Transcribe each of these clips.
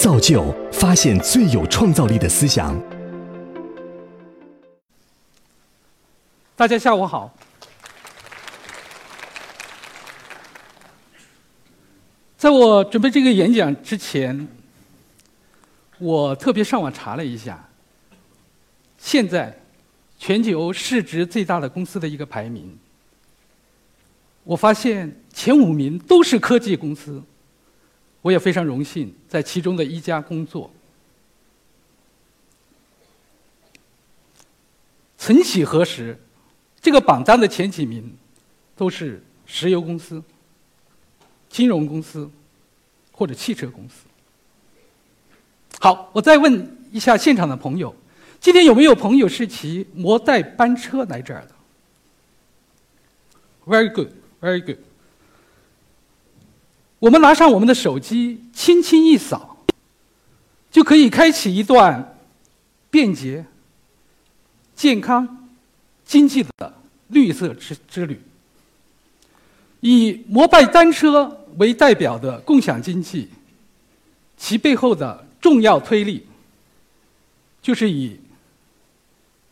造就发现最有创造力的思想。大家下午好。在我准备这个演讲之前，我特别上网查了一下，现在全球市值最大的公司的一个排名。我发现前五名都是科技公司，我也非常荣幸在其中的一家工作。曾几何时，这个榜单的前几名都是石油公司。金融公司或者汽车公司。好，我再问一下现场的朋友，今天有没有朋友是骑摩代班车来这儿的？Very good, very good。我们拿上我们的手机，轻轻一扫，就可以开启一段便捷、健康、经济的绿色之之旅。以摩拜单车为代表的共享经济，其背后的重要推力，就是以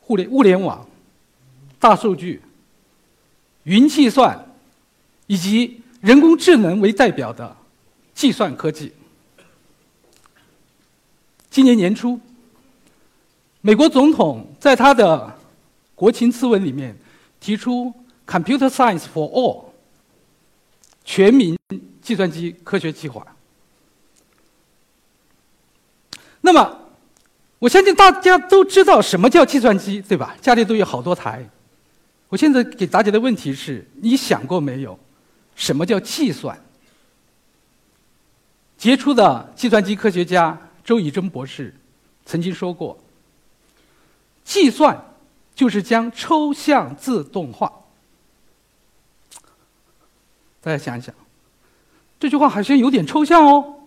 互联物联网、大数据、云计算以及人工智能为代表的计算科技。今年年初，美国总统在他的国情咨文里面提出 “Computer Science for All”。全民计算机科学计划。那么，我相信大家都知道什么叫计算机，对吧？家里都有好多台。我现在给大家的问题是：你想过没有，什么叫计算？杰出的计算机科学家周以真博士曾经说过：“计算就是将抽象自动化。”大家想一想，这句话好像有点抽象哦。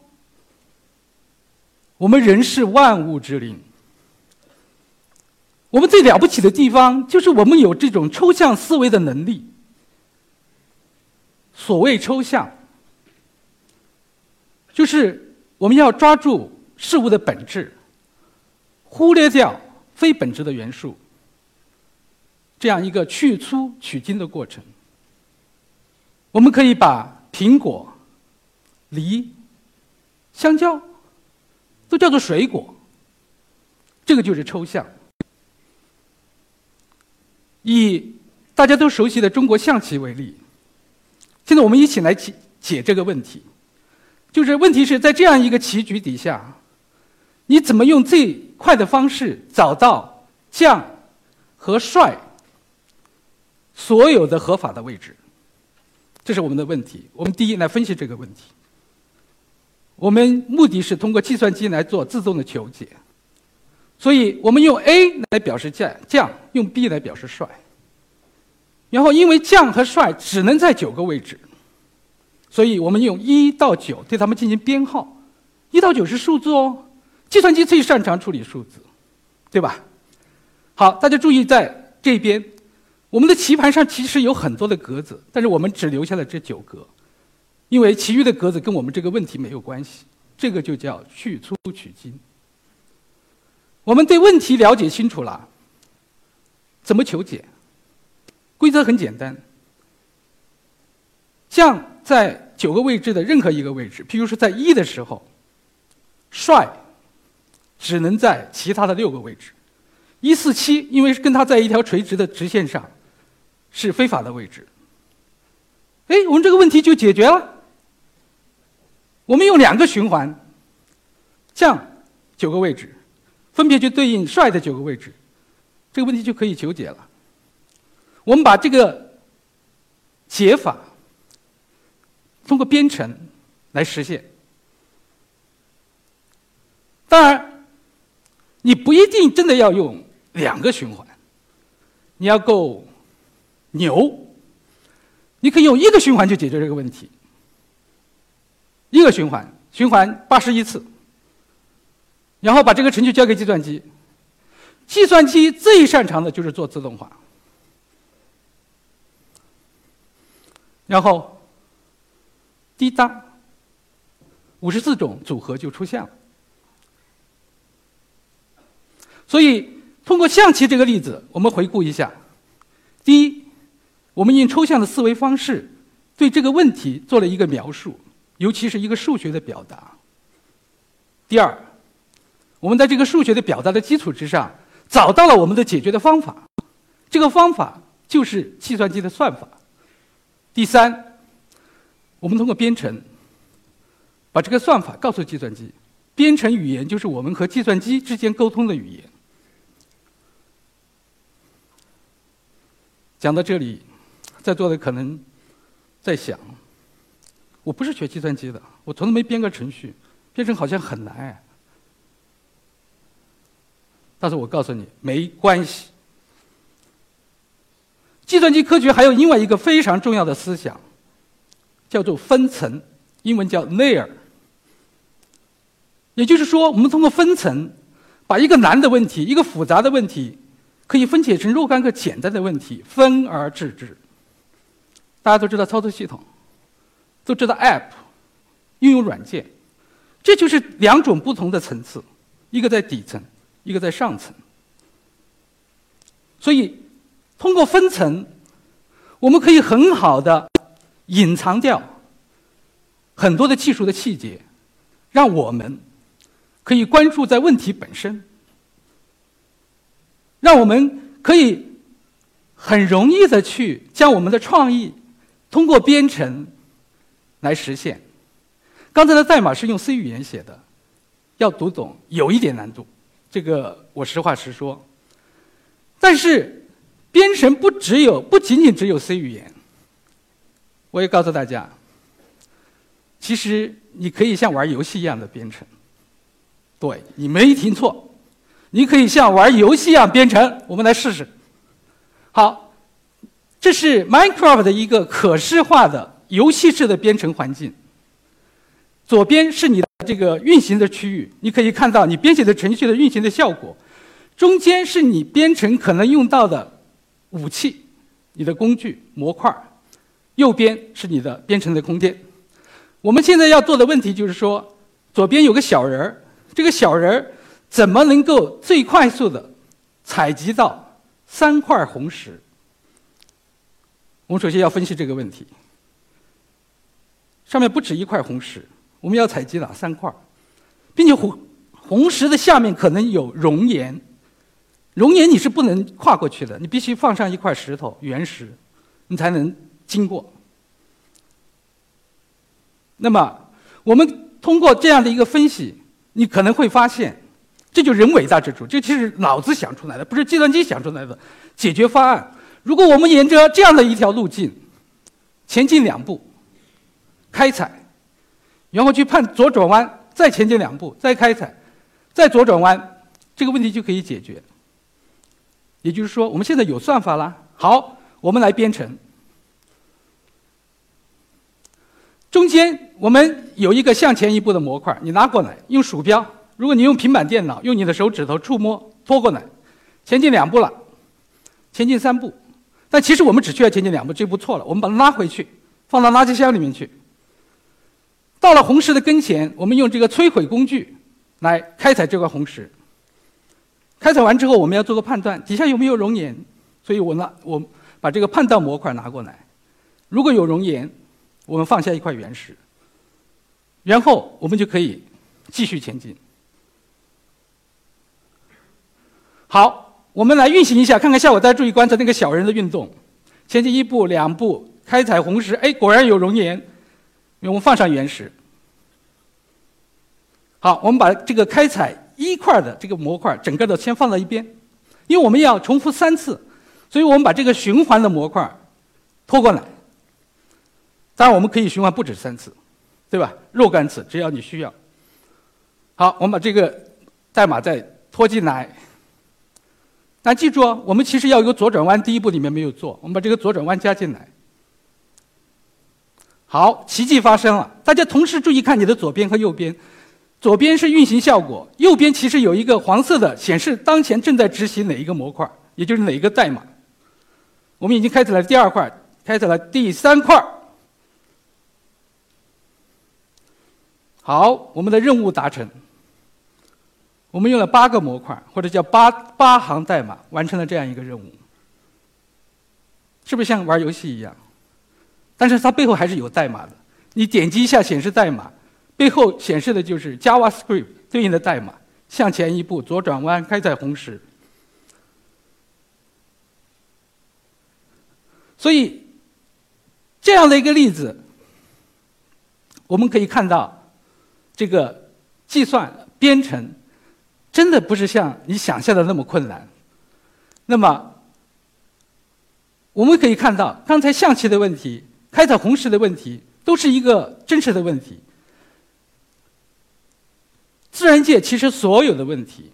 我们人是万物之灵，我们最了不起的地方就是我们有这种抽象思维的能力。所谓抽象，就是我们要抓住事物的本质，忽略掉非本质的元素，这样一个去粗取精的过程。我们可以把苹果、梨、香蕉都叫做水果，这个就是抽象。以大家都熟悉的中国象棋为例，现在我们一起来解解这个问题，就是问题是在这样一个棋局底下，你怎么用最快的方式找到将和帅所有的合法的位置？这是我们的问题。我们第一来分析这个问题。我们目的是通过计算机来做自动的求解，所以我们用 A 来表示将将，用 B 来表示帅。然后因为将和帅只能在九个位置，所以我们用一到九对它们进行编号。一到九是数字哦，计算机最擅长处理数字，对吧？好，大家注意在这边。我们的棋盘上其实有很多的格子，但是我们只留下了这九格，因为其余的格子跟我们这个问题没有关系。这个就叫去粗取精。我们对问题了解清楚了，怎么求解？规则很简单，将在九个位置的任何一个位置，譬如说在一的时候，帅只能在其他的六个位置。一四七，因为跟它在一条垂直的直线上。是非法的位置。哎，我们这个问题就解决了。我们用两个循环，将九个位置，分别就对应帅的九个位置，这个问题就可以求解了。我们把这个解法通过编程来实现。当然，你不一定真的要用两个循环，你要够。牛，你可以用一个循环就解决这个问题。一个循环，循环八十一次，然后把这个程序交给计算机。计算机最擅长的就是做自动化。然后，滴答，五十四种组合就出现了。所以，通过象棋这个例子，我们回顾一下：第一，我们用抽象的思维方式对这个问题做了一个描述，尤其是一个数学的表达；第二，我们在这个数学的表达的基础之上，找到了我们的解决的方法，这个方法就是计算机的算法；第三，我们通过编程把这个算法告诉计算机，编程语言就是我们和计算机之间沟通的语言。讲到这里，在座的可能在想：我不是学计算机的，我从来没编过程序，编程好像很难哎。但是我告诉你，没关系。计算机科学还有另外一个非常重要的思想，叫做分层，英文叫 layer。也就是说，我们通过分层，把一个难的问题、一个复杂的问题。可以分解成若干个简单的问题，分而治之。大家都知道操作系统，都知道 App，应用软件，这就是两种不同的层次，一个在底层，一个在上层。所以，通过分层，我们可以很好的隐藏掉很多的技术的细节，让我们可以关注在问题本身。让我们可以很容易的去将我们的创意通过编程来实现。刚才的代码是用 C 语言写的，要读懂有一点难度，这个我实话实说。但是编程不只有，不仅仅只有 C 语言。我也告诉大家，其实你可以像玩游戏一样的编程。对你没听错。你可以像玩游戏一样编程，我们来试试。好，这是 Minecraft 的一个可视化的游戏式的编程环境。左边是你的这个运行的区域，你可以看到你编写的程序的运行的效果。中间是你编程可能用到的武器、你的工具、模块。右边是你的编程的空间。我们现在要做的问题就是说，左边有个小人儿，这个小人儿。怎么能够最快速的采集到三块红石？我们首先要分析这个问题。上面不止一块红石，我们要采集哪三块？并且红红石的下面可能有熔岩，熔岩你是不能跨过去的，你必须放上一块石头原石，你才能经过。那么，我们通过这样的一个分析，你可能会发现。这就人伟大之处，这其实脑子想出来的，不是计算机想出来的解决方案。如果我们沿着这样的一条路径前进两步，开采，然后去判左转弯，再前进两步，再开采，再左转弯，这个问题就可以解决。也就是说，我们现在有算法了。好，我们来编程。中间我们有一个向前一步的模块，你拿过来，用鼠标。如果你用平板电脑，用你的手指头触摸拖过来，前进两步了，前进三步，但其实我们只需要前进两步，这步错了，我们把它拉回去，放到垃圾箱里面去。到了红石的跟前，我们用这个摧毁工具来开采这块红石。开采完之后，我们要做个判断，底下有没有熔岩，所以我拿我把这个判断模块拿过来，如果有熔岩，我们放下一块原石，然后我们就可以继续前进。好，我们来运行一下，看看效果。大家注意观察那个小人的运动，前进一步、两步，开采红石，哎，果然有熔岩。我们放上原石。好，我们把这个开采一块的这个模块，整个的先放到一边，因为我们要重复三次，所以我们把这个循环的模块拖过来。当然，我们可以循环不止三次，对吧？若干次，只要你需要。好，我们把这个代码再拖进来。但记住哦，我们其实要有个左转弯，第一步里面没有做，我们把这个左转弯加进来。好，奇迹发生了！大家同时注意看你的左边和右边，左边是运行效果，右边其实有一个黄色的显示当前正在执行哪一个模块，也就是哪一个代码。我们已经开始了第二块，开始了第三块。好，我们的任务达成。我们用了八个模块，或者叫八八行代码，完成了这样一个任务，是不是像玩游戏一样？但是它背后还是有代码的。你点击一下显示代码，背后显示的就是 JavaScript 对应的代码。向前一步，左转弯，开在红石。所以，这样的一个例子，我们可以看到，这个计算编程。真的不是像你想象的那么困难。那么，我们可以看到，刚才象棋的问题、开采红石的问题，都是一个真实的问题。自然界其实所有的问题，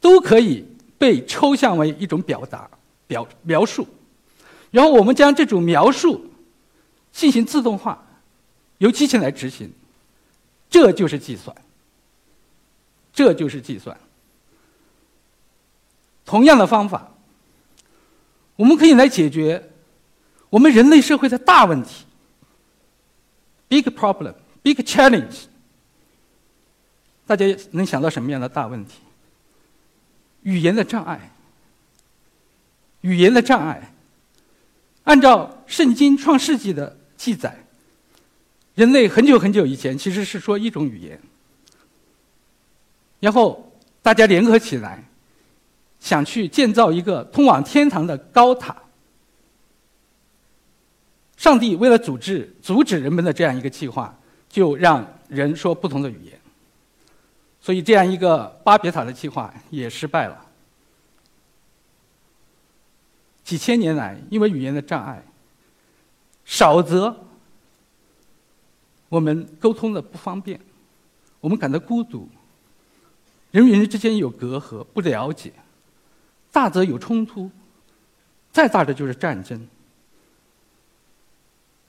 都可以被抽象为一种表达、表描述，然后我们将这种描述进行自动化，由机器来执行，这就是计算。这就是计算。同样的方法，我们可以来解决我们人类社会的大问题 （big problem, big challenge）。大家能想到什么样的大问题？语言的障碍。语言的障碍。按照圣经创世纪的记载，人类很久很久以前其实是说一种语言。然后大家联合起来，想去建造一个通往天堂的高塔。上帝为了阻止阻止人们的这样一个计划，就让人说不同的语言。所以这样一个巴别塔的计划也失败了。几千年来，因为语言的障碍，少则我们沟通的不方便，我们感到孤独。人与人之间有隔阂，不了解；大则有冲突，再大的就是战争。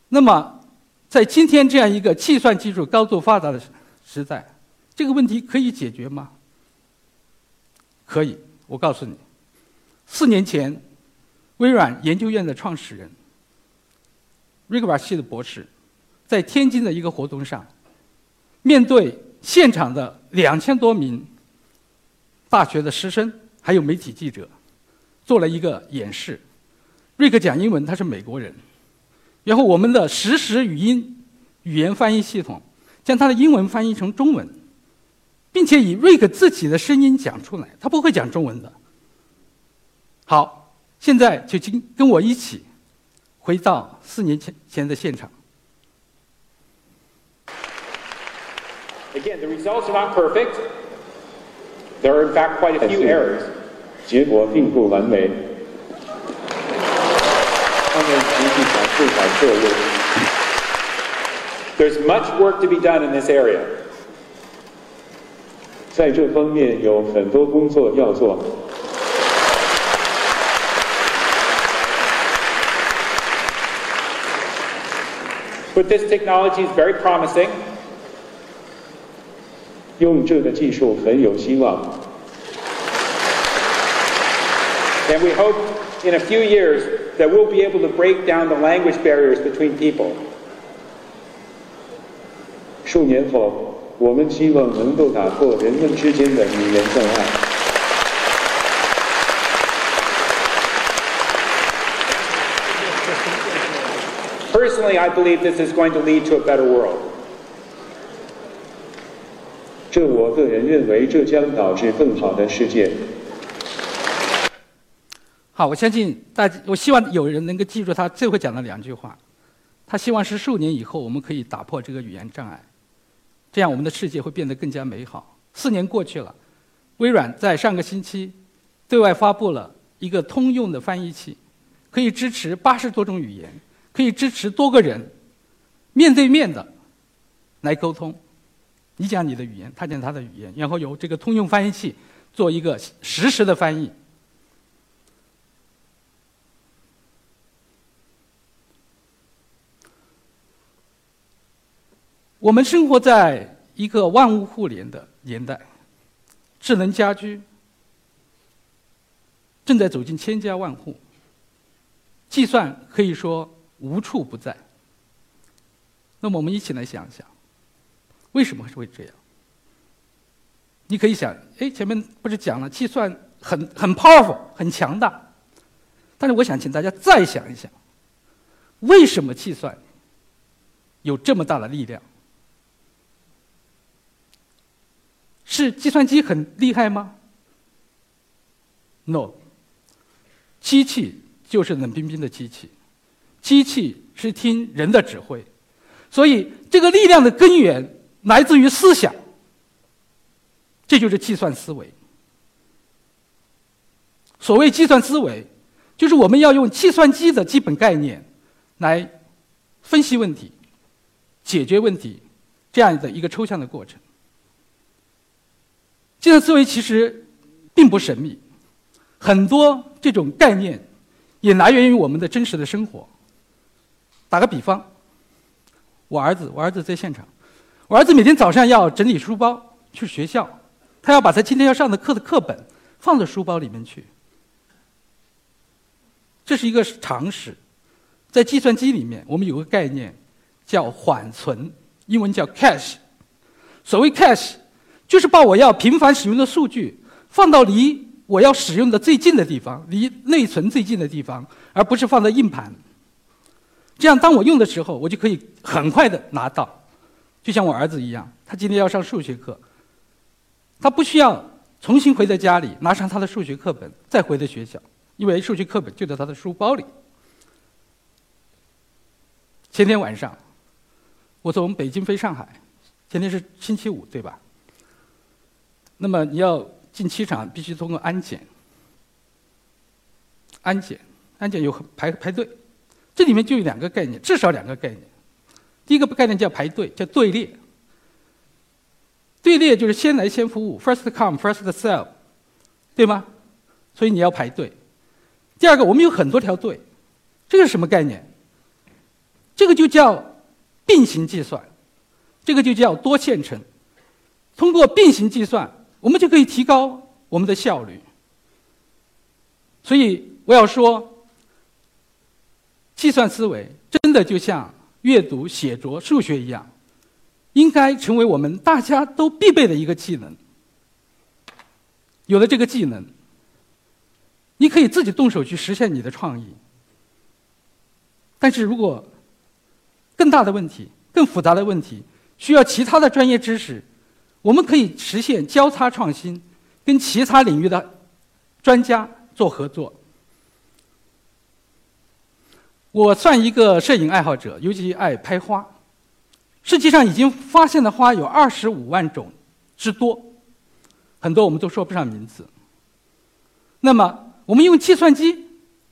那么，在今天这样一个计算技术高度发达的时代，这个问题可以解决吗？可以，我告诉你，四年前，微软研究院的创始人瑞格瓦西的博士，在天津的一个活动上，面对现场的两千多名。大学的师生还有媒体记者，做了一个演示。瑞克讲英文，他是美国人。然后我们的实时语音语言翻译系统将他的英文翻译成中文，并且以瑞克自己的声音讲出来。他不会讲中文的。好，现在就跟跟我一起回到四年前前的现场。Again, the results are not perfect. There are in fact quite a few errors. 结果并不完美。There's much work to be done in this area. 在这方面有很多工作要做。But this technology is very promising. 用这个技术很有希望。And we hope in a few years that we'll be able to break down the language barriers between people. 数年后，我们希望能够打破人们之间的语言障碍。Personally, I believe this is going to lead to a better world. 这我个人认为，这将导致更好的世界。好，我相信大家，我希望有人能够记住他最后讲的两句话。他希望是数年以后，我们可以打破这个语言障碍，这样我们的世界会变得更加美好。四年过去了，微软在上个星期对外发布了一个通用的翻译器，可以支持八十多种语言，可以支持多个人面对面的来沟通。你讲你的语言，他讲他的语言，然后由这个通用翻译器做一个实时的翻译。我们生活在一个万物互联的年代，智能家居正在走进千家万户，计算可以说无处不在。那么，我们一起来想一想。为什么会这样？你可以想，哎，前面不是讲了计算很很 powerful 很强大，但是我想请大家再想一想，为什么计算有这么大的力量？是计算机很厉害吗？No，机器就是冷冰冰的机器，机器是听人的指挥，所以这个力量的根源来自于思想，这就是计算思维。所谓计算思维，就是我们要用计算机的基本概念来分析问题、解决问题这样的一个抽象的过程。计算思维其实并不神秘，很多这种概念也来源于我们的真实的生活。打个比方，我儿子，我儿子在现场，我儿子每天早上要整理书包去学校，他要把他今天要上的课的课本放到书包里面去。这是一个常识，在计算机里面，我们有个概念叫缓存，英文叫 cache。所谓 cache。就是把我要频繁使用的数据放到离我要使用的最近的地方，离内存最近的地方，而不是放在硬盘。这样，当我用的时候，我就可以很快的拿到。就像我儿子一样，他今天要上数学课，他不需要重新回到家里拿上他的数学课本再回到学校，因为数学课本就在他的书包里。前天晚上，我从北京飞上海，前天是星期五，对吧？那么你要进机场，必须通过安检。安检，安检有排排队，这里面就有两个概念，至少两个概念。第一个概念叫排队，叫队列。队列就是先来先服务，first come first serve，对吗？所以你要排队。第二个，我们有很多条队，这个是什么概念？这个就叫并行计算，这个就叫多线程。通过并行计算。我们就可以提高我们的效率。所以我要说，计算思维真的就像阅读、写作、数学一样，应该成为我们大家都必备的一个技能。有了这个技能，你可以自己动手去实现你的创意。但是如果更大的问题、更复杂的问题，需要其他的专业知识。我们可以实现交叉创新，跟其他领域的专家做合作。我算一个摄影爱好者，尤其爱拍花。世界上已经发现的花有二十五万种之多，很多我们都说不上名字。那么，我们用计算机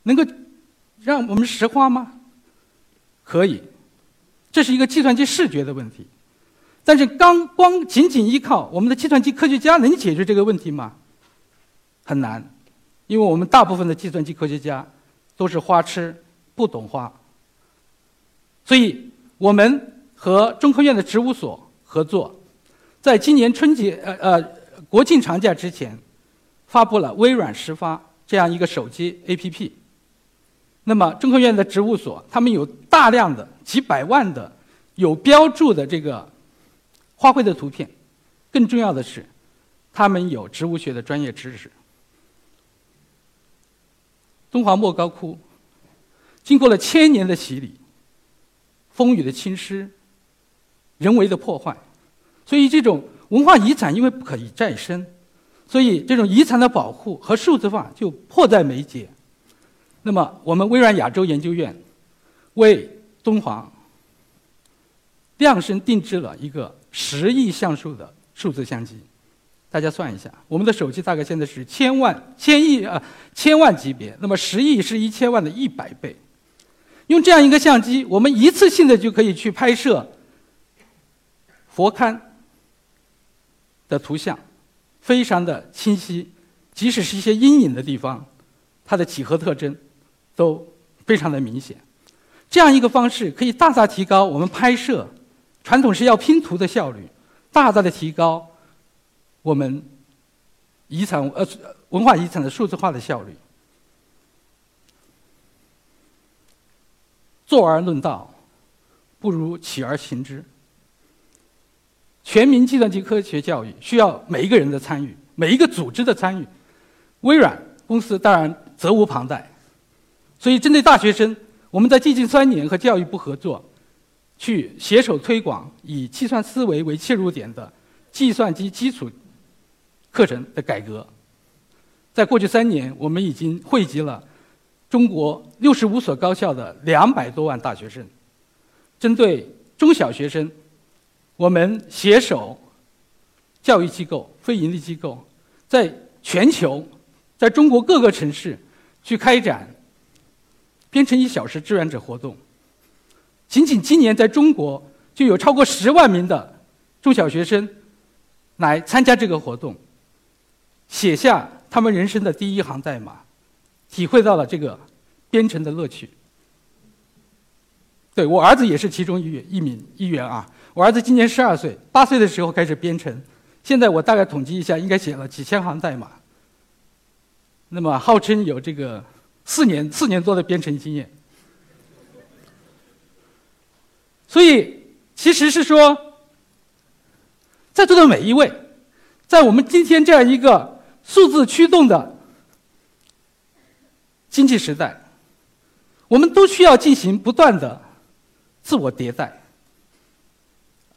能够让我们识花吗？可以，这是一个计算机视觉的问题。但是，刚光仅仅依靠我们的计算机科学家能解决这个问题吗？很难，因为我们大部分的计算机科学家都是花痴，不懂花。所以，我们和中科院的植物所合作，在今年春节呃呃国庆长假之前，发布了微软识发这样一个手机 APP。那么，中科院的植物所他们有大量的几百万的有标注的这个。花卉的图片，更重要的是，他们有植物学的专业知识。东华莫高窟经过了千年的洗礼、风雨的侵蚀、人为的破坏，所以这种文化遗产因为不可以再生，所以这种遗产的保护和数字化就迫在眉睫。那么，我们微软亚洲研究院为东华量身定制了一个。十亿像素的数字相机，大家算一下，我们的手机大概现在是千万、千亿啊，千万级别。那么十亿是一千万的一百倍。用这样一个相机，我们一次性的就可以去拍摄佛龛的图像，非常的清晰，即使是一些阴影的地方，它的几何特征都非常的明显。这样一个方式可以大大提高我们拍摄。传统是要拼图的效率，大大的提高我们遗产呃文化遗产的数字化的效率。坐而论道，不如起而行之。全民计算机科学教育需要每一个人的参与，每一个组织的参与。微软公司当然责无旁贷。所以，针对大学生，我们在最近三年和教育部合作，去携手推广以计算思维为切入点的计算机基础课程的改革。在过去三年，我们已经汇集了中国六十五所高校的两百多万大学生。针对中小学生，我们携手教育机构、非营利机构，在全球，在中国各个城市去开展编程一小时志愿者活动。仅仅今年，在中国就有超过十万名的中小学生来参加这个活动，写下他们人生的第一行代码，体会到了这个编程的乐趣。对我儿子也是其中一一名一员啊！我儿子今年十二岁，八岁的时候开始编程，现在我大概统计一下，应该写了几千行代码。那么号称有这个四年四年多的编程经验。所以其实是说，在座的每一位，在我们今天这样一个数字驱动的经济时代，我们都需要进行不断的。自我迭代，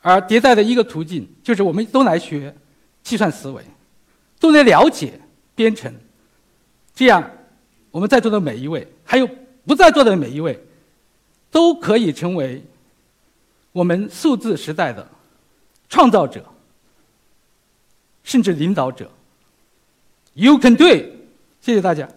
而迭代的一个途径就是我们都来学计算思维，都来了解编程，这样我们在座的每一位，还有不在座的每一位，都可以成为我们数字时代的创造者，甚至领导者。You can do it！谢谢大家。